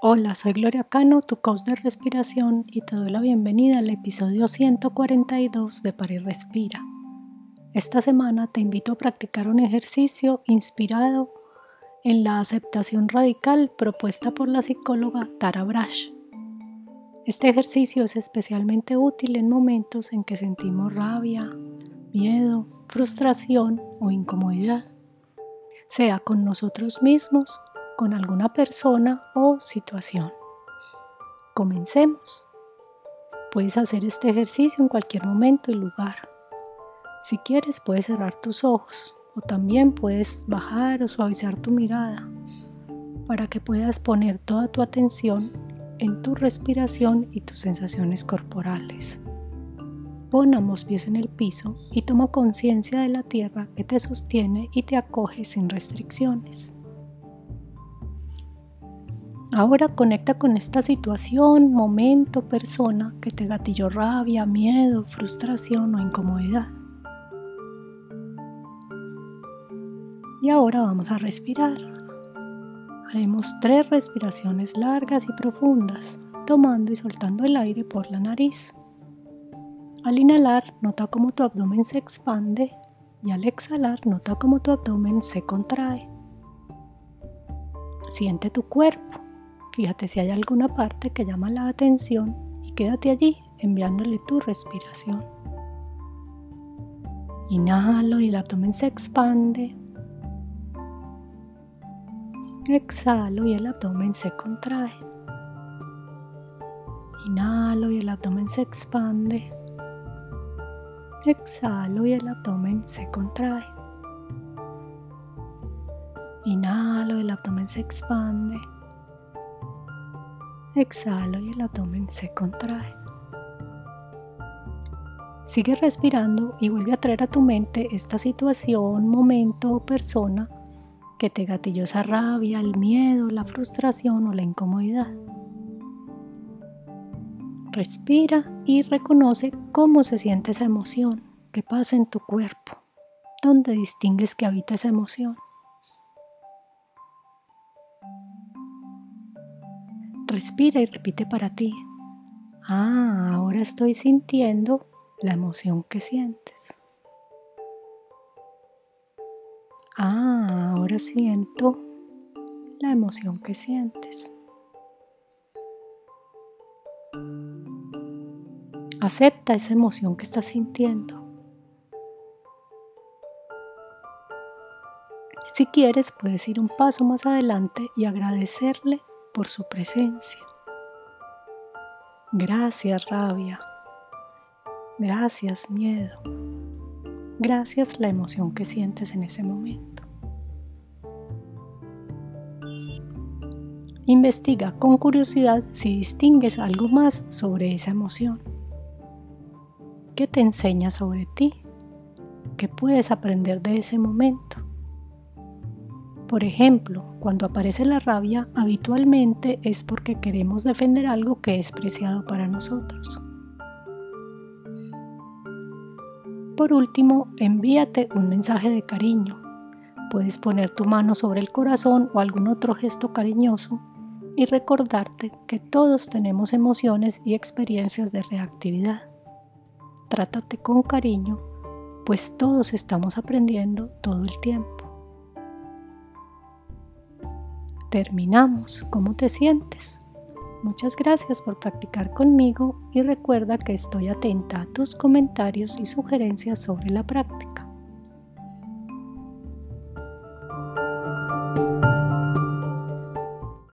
Hola, soy Gloria Cano, tu coach de respiración y te doy la bienvenida al episodio 142 de Parir Respira. Esta semana te invito a practicar un ejercicio inspirado en la aceptación radical propuesta por la psicóloga Tara Brash. Este ejercicio es especialmente útil en momentos en que sentimos rabia, miedo, frustración o incomodidad, sea con nosotros mismos con alguna persona o situación. Comencemos. Puedes hacer este ejercicio en cualquier momento y lugar. Si quieres puedes cerrar tus ojos o también puedes bajar o suavizar tu mirada para que puedas poner toda tu atención en tu respiración y tus sensaciones corporales. Pon ambos pies en el piso y toma conciencia de la tierra que te sostiene y te acoge sin restricciones. Ahora conecta con esta situación, momento, persona que te gatilló rabia, miedo, frustración o incomodidad. Y ahora vamos a respirar. Haremos tres respiraciones largas y profundas, tomando y soltando el aire por la nariz. Al inhalar, nota cómo tu abdomen se expande y al exhalar, nota cómo tu abdomen se contrae. Siente tu cuerpo Fíjate si hay alguna parte que llama la atención y quédate allí enviándole tu respiración. Inhalo y el abdomen se expande. Exhalo y el abdomen se contrae. Inhalo y el abdomen se expande. Exhalo y el abdomen se contrae. Inhalo y el abdomen se expande. Exhalo y el abdomen se contrae. Sigue respirando y vuelve a traer a tu mente esta situación, momento o persona que te gatilló esa rabia, el miedo, la frustración o la incomodidad. Respira y reconoce cómo se siente esa emoción, qué pasa en tu cuerpo, dónde distingues que habita esa emoción. Respira y repite para ti. Ah, ahora estoy sintiendo la emoción que sientes. Ah, ahora siento la emoción que sientes. Acepta esa emoción que estás sintiendo. Si quieres, puedes ir un paso más adelante y agradecerle por su presencia. Gracias rabia. Gracias miedo. Gracias la emoción que sientes en ese momento. Investiga con curiosidad si distingues algo más sobre esa emoción. ¿Qué te enseña sobre ti? ¿Qué puedes aprender de ese momento? Por ejemplo, cuando aparece la rabia, habitualmente es porque queremos defender algo que es preciado para nosotros. Por último, envíate un mensaje de cariño. Puedes poner tu mano sobre el corazón o algún otro gesto cariñoso y recordarte que todos tenemos emociones y experiencias de reactividad. Trátate con cariño, pues todos estamos aprendiendo todo el tiempo. Terminamos. ¿Cómo te sientes? Muchas gracias por practicar conmigo y recuerda que estoy atenta a tus comentarios y sugerencias sobre la práctica.